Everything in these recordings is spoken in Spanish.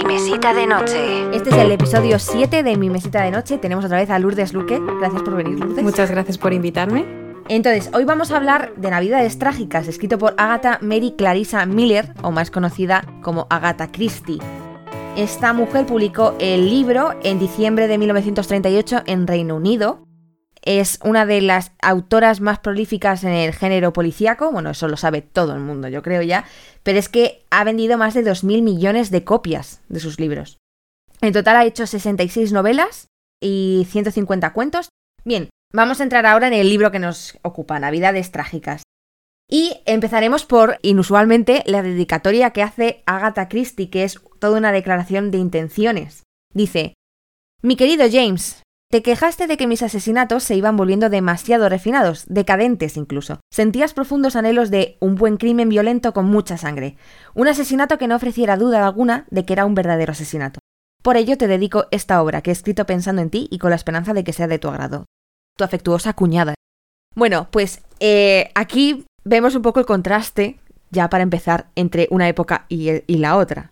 Mi mesita de noche. Este es el episodio 7 de Mi mesita de noche. Tenemos otra vez a Lourdes Luque. Gracias por venir, Lourdes. Muchas gracias por invitarme. Entonces, hoy vamos a hablar de Navidades Trágicas, escrito por Agatha Mary Clarissa Miller, o más conocida como Agatha Christie. Esta mujer publicó el libro en diciembre de 1938 en Reino Unido. Es una de las autoras más prolíficas en el género policíaco, bueno, eso lo sabe todo el mundo, yo creo ya, pero es que ha vendido más de 2.000 millones de copias de sus libros. En total ha hecho 66 novelas y 150 cuentos. Bien, vamos a entrar ahora en el libro que nos ocupa, Navidades Trágicas. Y empezaremos por, inusualmente, la dedicatoria que hace Agatha Christie, que es toda una declaración de intenciones. Dice, Mi querido James, te quejaste de que mis asesinatos se iban volviendo demasiado refinados, decadentes incluso. Sentías profundos anhelos de un buen crimen violento con mucha sangre, un asesinato que no ofreciera duda alguna de que era un verdadero asesinato. Por ello te dedico esta obra que he escrito pensando en ti y con la esperanza de que sea de tu agrado. Tu afectuosa cuñada. Bueno, pues eh, aquí vemos un poco el contraste, ya para empezar, entre una época y, y la otra.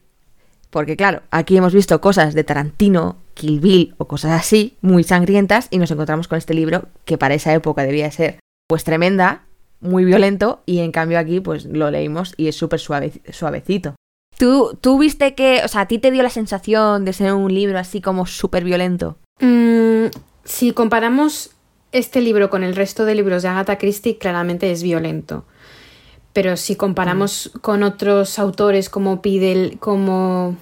Porque claro, aquí hemos visto cosas de Tarantino, Kill Bill o cosas así, muy sangrientas, y nos encontramos con este libro que para esa época debía ser pues tremenda, muy violento, y en cambio aquí pues lo leímos y es súper suave, suavecito. ¿Tú, ¿Tú viste que, o sea, a ti te dio la sensación de ser un libro así como súper violento? Mm, si comparamos este libro con el resto de libros de Agatha Christie, claramente es violento. Pero si comparamos mm. con otros autores como Pidel, como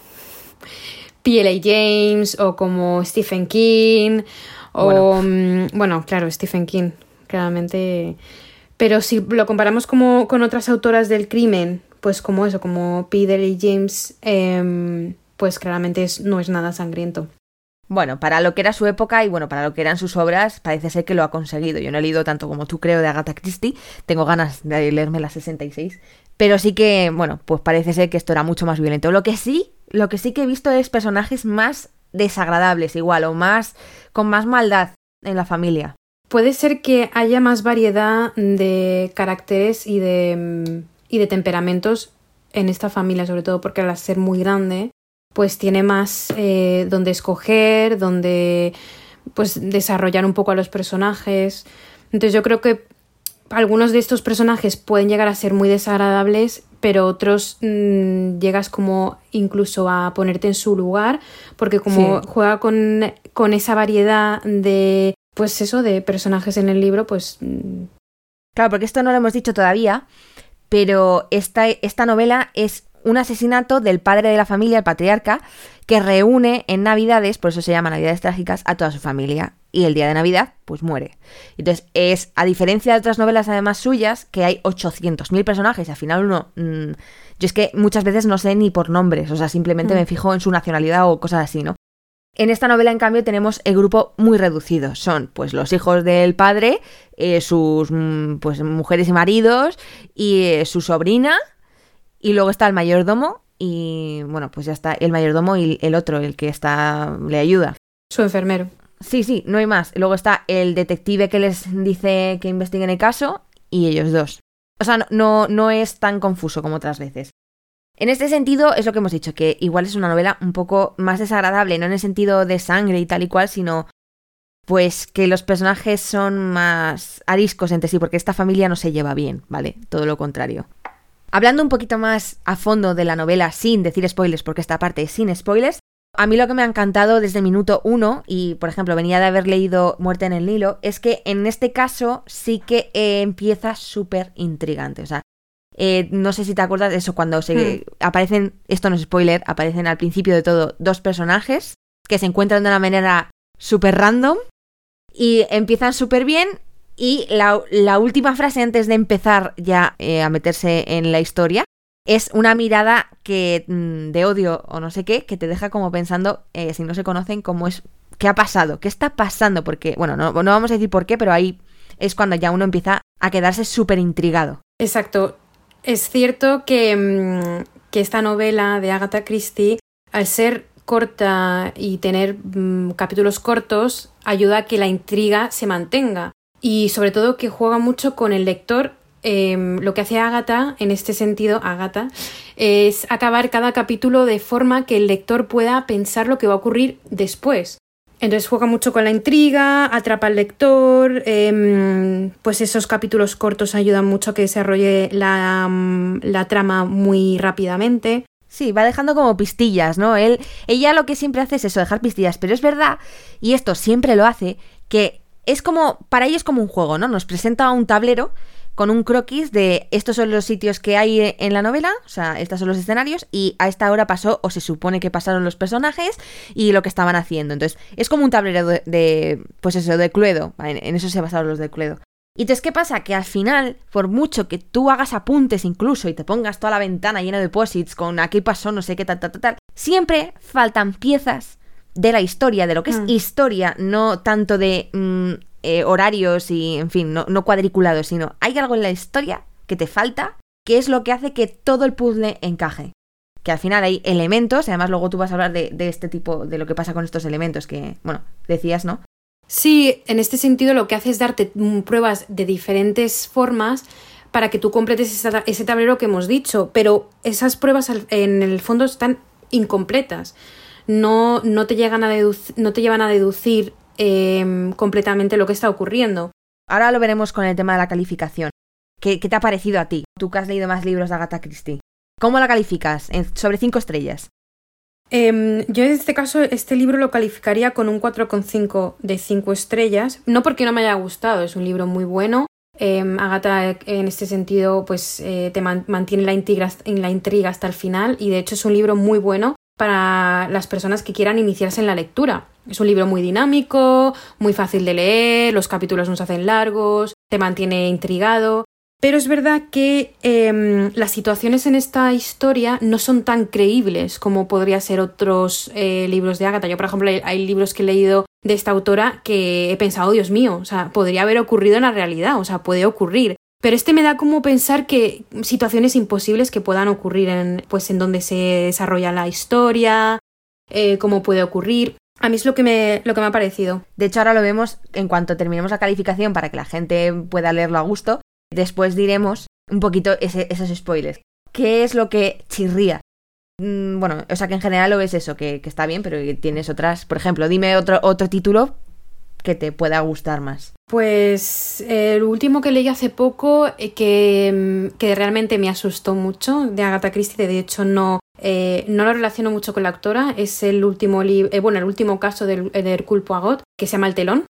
P.L.A. James o como Stephen King o bueno. bueno, claro, Stephen King, claramente. Pero si lo comparamos como con otras autoras del crimen, pues como eso, como P.L.A. James, eh, pues claramente es, no es nada sangriento. Bueno, para lo que era su época y bueno, para lo que eran sus obras, parece ser que lo ha conseguido. Yo no he leído tanto como tú creo de Agatha Christie, tengo ganas de leerme las 66, pero sí que, bueno, pues parece ser que esto era mucho más violento. Lo que sí, lo que sí que he visto es personajes más desagradables igual o más con más maldad en la familia. Puede ser que haya más variedad de caracteres y de, mm, y de temperamentos en esta familia, sobre todo porque al ser muy grande, pues tiene más eh, donde escoger, donde pues desarrollar un poco a los personajes. Entonces yo creo que algunos de estos personajes pueden llegar a ser muy desagradables, pero otros mm, llegas como incluso a ponerte en su lugar, porque como juega con, con, esa variedad de, pues eso, de personajes en el libro, pues... Mm. Claro, porque esto no lo hemos dicho todavía, pero esta, esta novela es un asesinato del padre de la familia, el patriarca, que reúne en Navidades, por eso se llama Navidades Trágicas, a toda su familia. Y el día de Navidad, pues muere. Entonces, es, a diferencia de otras novelas además suyas, que hay 800.000 personajes, y al final uno... Mm, yo es que muchas veces no sé ni por nombres, o sea, simplemente mm. me fijo en su nacionalidad o cosas así, ¿no? En esta novela, en cambio, tenemos el grupo muy reducido. Son, pues, los hijos del padre, eh, sus, mm, pues, mujeres y maridos, y eh, su sobrina, y luego está el mayordomo y bueno, pues ya está el mayordomo y el otro, el que está le ayuda. Su enfermero. Sí, sí, no hay más. Luego está el detective que les dice que investiguen el caso y ellos dos. O sea, no, no es tan confuso como otras veces. En este sentido, es lo que hemos dicho, que igual es una novela un poco más desagradable, no en el sentido de sangre y tal y cual, sino pues que los personajes son más ariscos entre sí, porque esta familia no se lleva bien, ¿vale? Todo lo contrario. Hablando un poquito más a fondo de la novela sin decir spoilers, porque esta parte es sin spoilers, a mí lo que me ha encantado desde el minuto uno, y por ejemplo venía de haber leído Muerte en el Nilo, es que en este caso sí que eh, empieza súper intrigante. O sea, eh, no sé si te acuerdas de eso, cuando se hmm. aparecen, esto no es spoiler, aparecen al principio de todo dos personajes que se encuentran de una manera súper random y empiezan súper bien y la, última frase antes de empezar ya eh, a meterse en la historia es una mirada que mm, de odio o no sé qué, que te deja como pensando, eh, si no se conocen, cómo es, qué ha pasado, qué está pasando, porque, bueno, no, no vamos a decir por qué, pero ahí es cuando ya uno empieza a quedarse súper intrigado. Exacto. Es cierto que, mm, que, esta novela de Agatha Christie, al ser corta y tener mm, capítulos cortos, ayuda a que la intriga se mantenga y sobre todo que juega mucho con el lector em, lo que hace Agatha, en este sentido, Agatha, es acabar cada capítulo de forma que el lector pueda pensar lo que va a ocurrir después. Entonces juega mucho con la intriga, atrapa al lector, em, pues esos capítulos cortos ayudan mucho a que desarrolle la, mm, la, trama muy rápidamente. Sí, va dejando como pistillas, ¿no? Él, ella lo que siempre hace es eso, dejar pistillas, pero es verdad, y esto siempre lo hace, que es como, para ellos como un juego, ¿no? Nos presenta un tablero con un croquis de estos son los sitios que hay en la novela, o sea, estos son los escenarios, y a esta hora pasó, o se supone que pasaron los personajes y lo que estaban haciendo. Entonces, es como un tablero de, pues eso, de Cluedo, en, eso se basaron los de Cluedo. Y entonces, ¿qué pasa? Que al final, por mucho que tú hagas apuntes incluso y te pongas toda la ventana llena de posits con aquí pasó, no sé qué, tal, tal, tal, tal, siempre faltan piezas de la historia, de lo que es mm. historia, no tanto de mm, eh, horarios y, en fin, no, cuadriculados, sino hay algo en la historia que te falta, que es lo que hace que todo el puzzle encaje. Que al final hay elementos, y además luego tú vas a hablar de, este tipo, de lo que pasa con estos elementos que, bueno, decías, ¿no? Sí, en este sentido lo que hace es darte mm, pruebas de diferentes formas para que tú completes ese tablero que hemos dicho, pero esas pruebas en el fondo están incompletas. No, no, te, llegan a no te llevan a deducir Em, completamente lo que está ocurriendo. Ahora lo veremos con el tema de la calificación. ¿Qué, te ha parecido a ti? Tú que has leído más libros de Agatha Christie. ¿Cómo la calificas? sobre cinco estrellas. Em, yo en este caso, este libro lo calificaría con un 4,5 de 5 estrellas. No porque no me haya gustado, es un libro muy bueno. Eh, Agatha en este sentido pues eh, te mantiene la en la intriga hasta el final y de hecho es un libro muy bueno para las personas que quieran iniciarse en la lectura. Es un libro muy dinámico, muy fácil de leer, los capítulos no se hacen largos, te mantiene intrigado. Pero es verdad que em, las situaciones en esta historia no son tan creíbles como podría ser otros eh, libros de Agatha. Yo, por ejemplo, hay libros que he leído de esta autora que he pensado, Dios mío, o sea, podría haber ocurrido en la realidad, o sea, puede ocurrir. Pero este me da como pensar que situaciones imposibles que puedan ocurrir en, pues, en donde se desarrolla la historia, eh, cómo puede ocurrir. A mí es lo que, me, lo que me ha parecido. De hecho, ahora lo vemos en cuanto terminemos la calificación para que la gente pueda leerlo a gusto. Después diremos un poquito esos spoilers. ¿Qué es lo que chirría? Mm, bueno, o sea que en general lo ves eso, que, que está bien, pero tienes otras. Por ejemplo, dime otro, otro título que te pueda gustar más? Pues el último que leí hace poco eh, que, que, realmente me asustó mucho de Agatha Christie, de hecho no, eh, no lo relaciono mucho con la autora, es el último eh, bueno, el último caso del, del Hercule Poirot, que se llama El telón,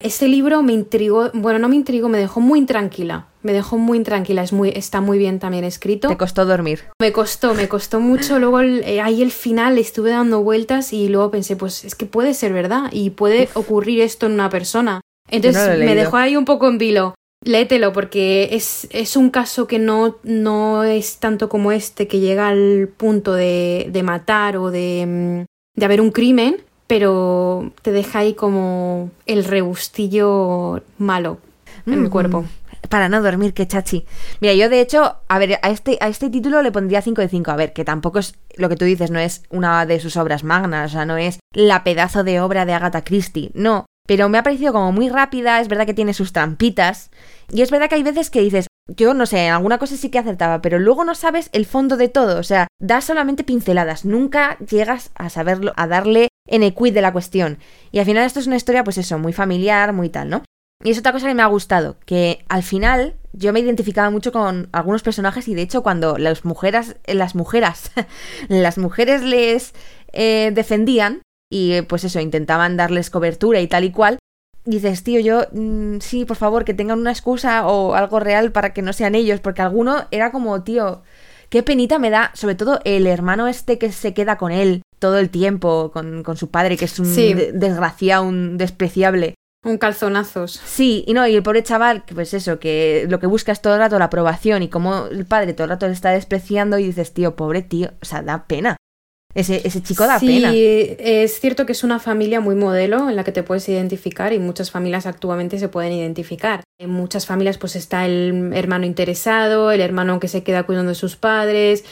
este libro me intrigó, bueno, no me intrigó, me dejó muy intranquila. Me dejó muy intranquila, es muy, está muy bien también escrito. ¿Te costó dormir? Me costó, me costó mucho. Luego eh, ahí el final estuve dando vueltas y luego pensé, pues es que puede ser verdad y puede ocurrir esto en una persona. Entonces me dejó ahí un poco en vilo. Léetelo porque es, es un caso que no, no es tanto como este que llega al punto de, de matar o de, mm, de haber un crimen, pero te deja ahí como el rebustillo malo en el cuerpo. Para no dormir, qué chachi. Mira, yo de hecho, a ver, a este, a este título le pondría 5 de 5. A ver, que tampoco es lo que tú dices, no es una de sus obras magnas, o sea, no es la pedazo de obra de Agatha Christie, no. Pero me ha parecido como muy rápida, es verdad que tiene sus trampitas. Y es verdad que hay veces que dices, yo no sé, en alguna cosa sí que acertaba, pero luego no sabes el fondo de todo, o sea, das solamente pinceladas, nunca llegas a saberlo, a darle en el quid de la cuestión. Y al final esto es una historia, pues eso, muy familiar, muy tal, ¿no? Y es otra cosa que me ha gustado, que al final yo me identificaba mucho con algunos personajes y de hecho cuando las mujeres, las mujeres, las mujeres les eh, defendían y pues eso, intentaban darles cobertura y tal y cual, dices, tío, yo mm, sí, por favor, que tengan una excusa o algo real para que no sean ellos, porque alguno era como, tío, qué penita me da, sobre todo el hermano este que se queda con él todo el tiempo, con, con su padre, que es un desgraciado, un despreciable. Un calzonazos. Sí, y no, y el pobre chaval, pues eso, que lo que busca es todo el rato la aprobación y como el padre todo el rato le está despreciando y dices, tío, pobre tío, o sea, da pena. Ese, ese chico da pena. Sí, es cierto que es una familia muy modelo en la que te puedes identificar y muchas familias actualmente se pueden identificar. En muchas familias pues está el hermano interesado, el hermano que se queda cuidando de sus padres,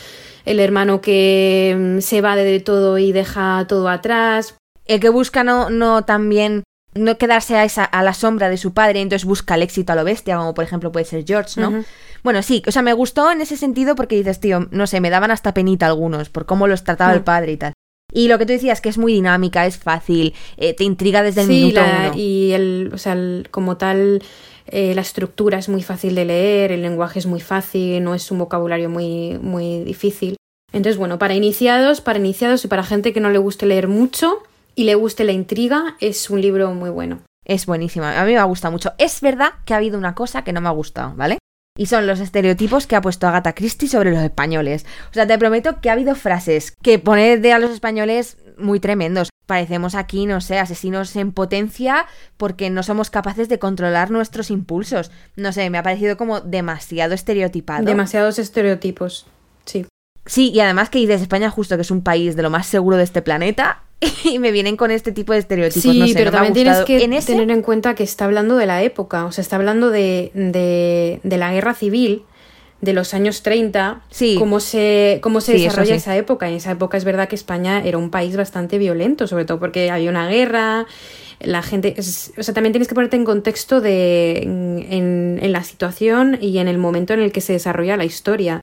el hermano que mm, se va de todo y deja todo atrás. El que busca no, no también no quedarse a, esa, a la sombra de su padre, entonces busca el éxito a lo bestia, como por ejemplo puede ser George, ¿no? Bueno, sí, o sea, me gustó en ese sentido porque dices, tío, no sé, me daban hasta penita algunos por cómo los trataba el padre y tal. Y lo que tú decías, que es muy dinámica, es fácil, eh, te intriga desde el minuto uno. Y el, o sea, como tal, eh, la estructura es muy fácil de leer, el lenguaje es muy fácil, no es un vocabulario muy, muy difícil. Entonces, bueno, para iniciados, para iniciados y para gente que no le guste leer mucho y le guste la intriga, es un libro muy bueno. Es buenísima, a mí me ha gustado mucho. Es verdad que ha habido una cosa que no me ha gustado, ¿vale? Y son los estereotipos que ha puesto Agatha Christie sobre los españoles. O sea, te prometo que ha habido frases que pone de a los españoles muy tremendos. Parecemos aquí, no sé, asesinos en potencia porque no somos capaces de controlar nuestros impulsos. No sé, me ha parecido como demasiado estereotipado. Demasiados estereotipos, sí. Sí, y además que dices España justo que es un país de lo más seguro de este planeta y me vienen con este tipo de estereotipos. Sí, pero también tienes que tener en cuenta que está hablando de la época, o sea, está hablando de, de, la guerra civil de los años 30, sí. cómo se, cómo se desarrolla esa época. En esa época es verdad que España era un país bastante violento, sobre todo porque había una guerra, la gente... o sea, también tienes que ponerte en contexto de, en, en la situación y en el momento en el que se desarrolla la historia.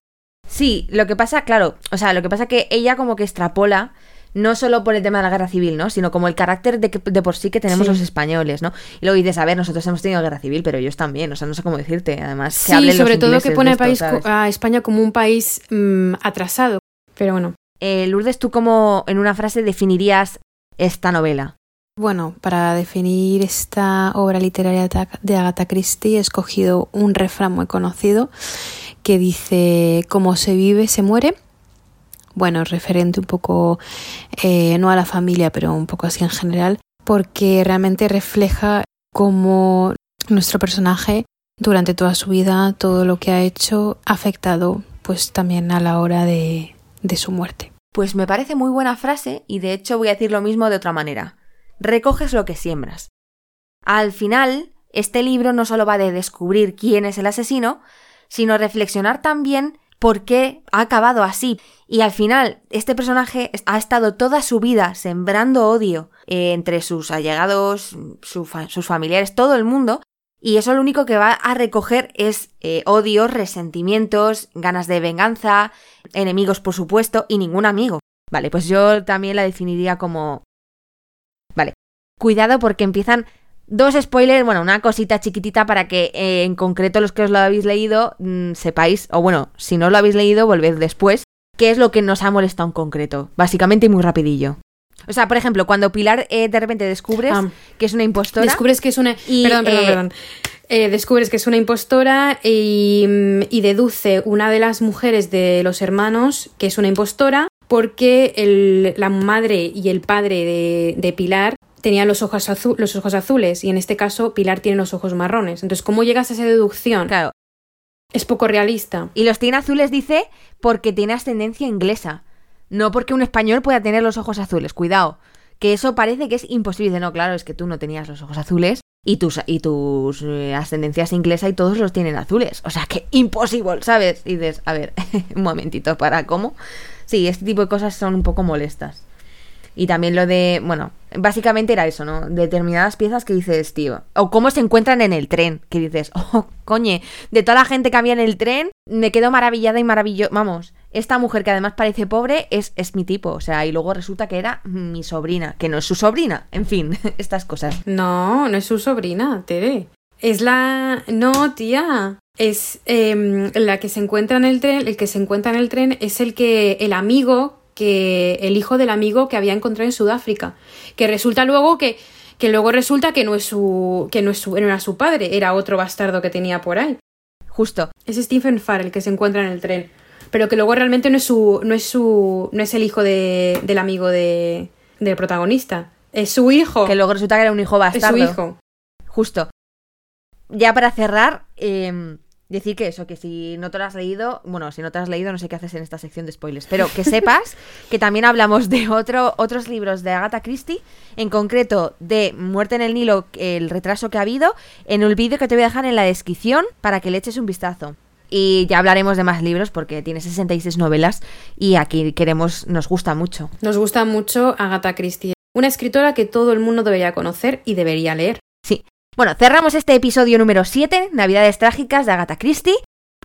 Sí, lo que pasa, claro, o sea, lo que pasa que ella como que extrapola no solo por el tema de la guerra civil, ¿no? Sino como el carácter de, que, de por sí que tenemos los españoles, ¿no? Y luego dices, a ver, nosotros hemos tenido guerra civil, pero ellos también, o sea, no sé cómo decirte, además. Sí, sobre todo que pone país, a España como un país mm, atrasado, pero bueno. Eh, Lourdes, ¿tú cómo en una frase definirías esta novela? Bueno, para definir esta obra literaria de Agatha Christie he escogido un refrán muy conocido que dice, como se vive, se muere. Bueno, referente un poco, eh, no a la familia, pero un poco así en general, porque realmente refleja cómo nuestro personaje durante toda su vida, todo lo que ha hecho, ha afectado pues también a la hora de, de su muerte. Pues me parece muy buena frase y de hecho voy a decir lo mismo de otra manera. Recoges lo que siembras. Al final, este libro no solo va de descubrir quién es el asesino, sino reflexionar también por qué ha acabado así. Y al final, este personaje ha estado toda su vida sembrando odio eh, entre sus allegados, sus familiares, todo el mundo. Y eso lo único que va a recoger es eh, odios, resentimientos, ganas de venganza, enemigos, por supuesto, y ningún amigo. Vale, pues yo también la definiría como... Vale, cuidado porque empiezan Dos spoilers, bueno, una cosita chiquitita para que eh, en concreto los que os lo habéis leído mm, sepáis, o bueno, si no lo habéis leído, volved después, qué es lo que nos ha molestado en concreto, básicamente y muy rapidillo. O sea, por ejemplo, cuando Pilar eh, de repente descubres ah. que es una impostora. Descubres que es una. perdón, perdón, eh, perdón. descubres que es una impostora y, mm, y, deduce una de las mujeres de los hermanos que es una impostora porque el, la madre y el padre de, de Pilar tenía los ojos, los ojos azules y en este caso Pilar tiene los ojos marrones. Entonces, ¿cómo llegas a esa deducción? Claro. Es poco realista. Y los tiene azules, dice, porque tiene ascendencia inglesa. No porque un español pueda tener los ojos azules. Cuidado. Que eso parece que es imposible. No, claro, es que tú no tenías los ojos azules y tus, y tus eh, ascendencias inglesa y todos los tienen azules. O sea que imposible, ¿sabes? Y dices, a ver, un momentito, ¿para cómo? Sí, este tipo de cosas son un poco molestas. Y también lo de, bueno, básicamente era eso, ¿no? Determinadas piezas que dices, tío. O cómo se encuentran en el tren, que dices, oh, coñe, de toda la gente que había en el tren, me quedo maravillada y maravilloso. Vamos, esta mujer que además parece pobre es, es mi tipo, o sea, y luego resulta que era mi sobrina, que no es su sobrina, en fin, estas cosas. No, no es su sobrina, Tere. Es la... No, tía. Es em, la que se encuentra en el tren, el que se encuentra en el tren es el que, el amigo que el hijo del amigo que había encontrado en Sudáfrica. Que resulta luego que, que luego resulta que no es su, que no es su, era su padre, era otro bastardo que tenía por ahí. Justo. Es Stephen Farrell que se encuentra en el tren. Pero que luego realmente no es su, no es su, no es el hijo de, del amigo de, del protagonista. Es su hijo. Que luego resulta que era un hijo bastardo. Es su hijo. Justo. Ya para cerrar, eh, decir que eso, que si no te lo has leído, bueno, si no te lo has leído, no sé qué haces en esta sección de spoilers, pero que sepas que también hablamos de otro, otros libros de Agatha Christie, en concreto de Muerte en el Nilo, el retraso que ha habido, en el vídeo que te voy a dejar en la descripción para que le eches un vistazo. Y ya hablaremos de más libros porque tiene 66 novelas y aquí queremos, nos gusta mucho. Nos gusta mucho Agatha Christie. Una escritora que todo el mundo debería conocer y debería leer. Sí. Bueno, cerramos este episodio número 7, Navidades Trágicas de Agatha Christie.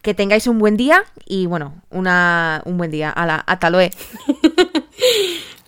Que tengáis un buen día y bueno, una, un buen día. A la, hasta luego.